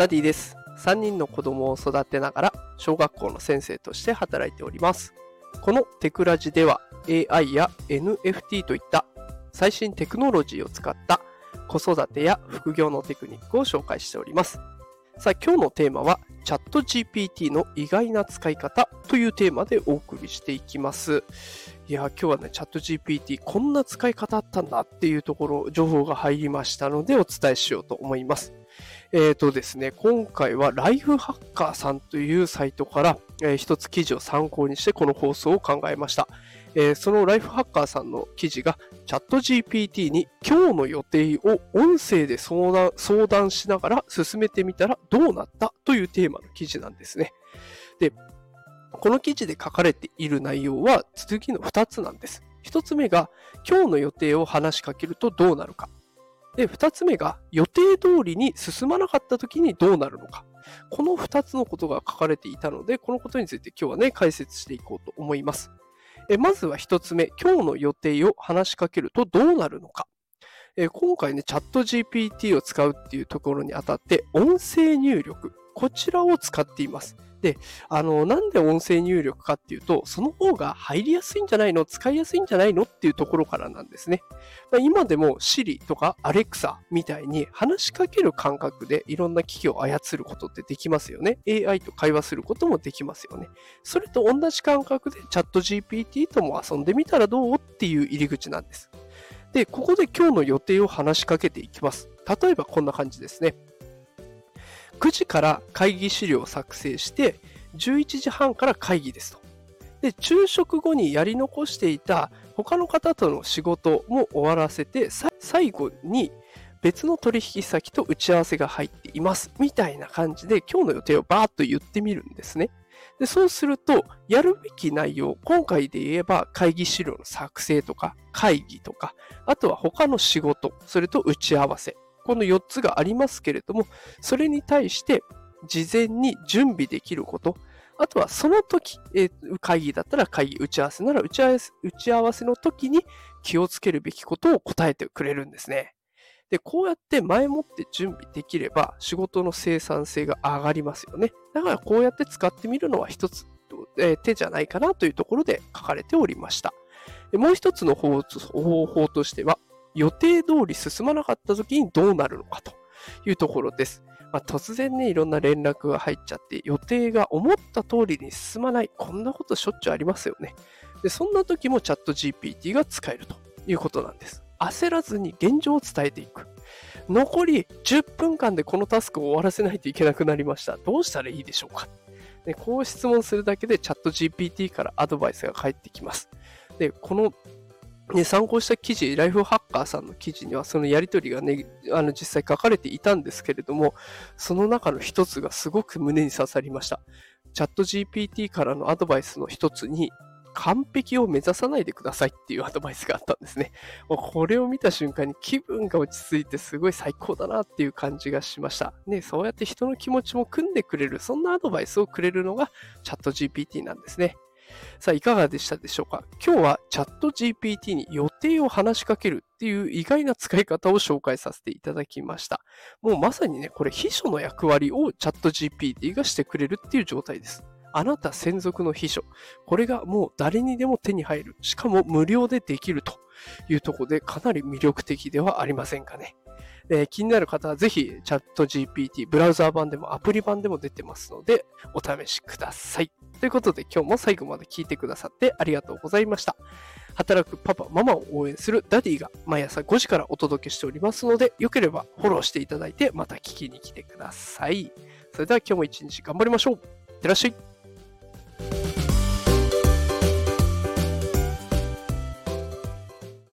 ダディです。3人の子供を育てながら小学校の先生として働いております。このテクラジでは AI や NFT といった最新テクノロジーを使った子育てや副業のテクニックを紹介しております。さあ今日のテーマはチャット GPT の意外な使い方というテーマでお送りしていきます。いや、今日はね、チャット GPT こんな使い方あったんだっていうところ、情報が入りましたのでお伝えしようと思います。えーとですね、今回はライフハッカーさんというサイトから、えー一つ記事を参考にしてこの放送を考えました。えーそのライフハッカーさんの記事がチャット GPT に今日の予定を音声で相談相談しながら進めてみたらどうなったというテーマの記事なんですね。で、この記事で書かれている内容は次の2つなんです。1つ目が今日の予定を話しかけるとどうなるか。で、2つ目が予定通りに進まなかった時にどうなるのか。この2つのことが書かれていたので、このことについて今日はね、解説していこうと思います。えまずは1つ目、今日の予定を話しかけるとどうなるのか。え今回ね、チャット GPT を使うっていうところにあたって、音声入力、こちらを使っています。で、あの、なんで音声入力かっていうと、その方が入りやすいんじゃないの？使いやすいんじゃないのっていうところからなんですね。まあ今でも Siri とか Alexa みたいに話しかける感覚でいろんな機器を操ることってできますよね。AI と会話することもできますよね。それと同じ感覚でチャット GPT とも遊んでみたらどう？っていう入り口なんです。で、ここで今日の予定を話しかけていきます。例えばこんな感じですね。9時から会議資料を作成して、11時半から会議ですと。で、昼食後にやり残していた他の方との仕事も終わらせて、最後に別の取引先と打ち合わせが入っています。みたいな感じで今日の予定をバーッと言ってみるんですね。でそうすると、やるべき内容、今回で言えば会議資料の作成とか会議とか、あとは他の仕事、それと打ち合わせ。この4つがありますけれども、それに対して事前に準備できること、あとはその時、えー会議だったら会議、打ち合わせなら打ち合わせ打ち合わせの時に気をつけるべきことを答えてくれるんですね。で、こうやって前もって準備できれば仕事の生産性が上がりますよね。だからこうやって使ってみるのは一つ、えー手じゃないかなというところで書かれておりました。でもう一つの方方法としては、予定通り進まなかった時にどうなるのかというところです。まあ、突然ね、いろんな連絡が入っちゃって、予定が思った通りに進まない、こんなことしょっちゅうありますよね。で、そんな時もチャット GPT が使えるということなんです。焦らずに現状を伝えていく。残り10分間でこのタスクを終わらせないといけなくなりました。どうしたらいいでしょうかでこう質問するだけでチャット GPT からアドバイスが返ってきます。で、このね、参考した記事、ライフハッカーさんの記事にはそのやりとりがね、あの実際書かれていたんですけれども、その中の一つがすごく胸に刺さりました。チャット GPT からのアドバイスの一つに、完璧を目指さないでくださいっていうアドバイスがあったんですね。これを見た瞬間に気分が落ち着いてすごい最高だなっていう感じがしました。ね、そうやって人の気持ちも組んでくれる、そんなアドバイスをくれるのがチャット GPT なんですね。さあ、いかがでしたでしょうか？今日はチャット GPT に予定を話しかけるっていう意外な使い方を紹介させていただきました。もうまさにね、これ秘書の役割をチャット GPT がしてくれるっていう状態です。あなた専属の秘書。これがもう誰にでも手に入る。しかも無料でできるというところでかなり魅力的ではありませんかね？えー気になる方はぜひチャット GPT、ブラウザー版でもアプリ版でも出てますのでお試しください。ということで今日も最後まで聞いてくださってありがとうございました。働くパパ、ママを応援するダディが毎朝5時からお届けしておりますので、よければフォローしていただいてまた聞きに来てください。それでは今日も一日頑張りましょう。いってらっしゃい。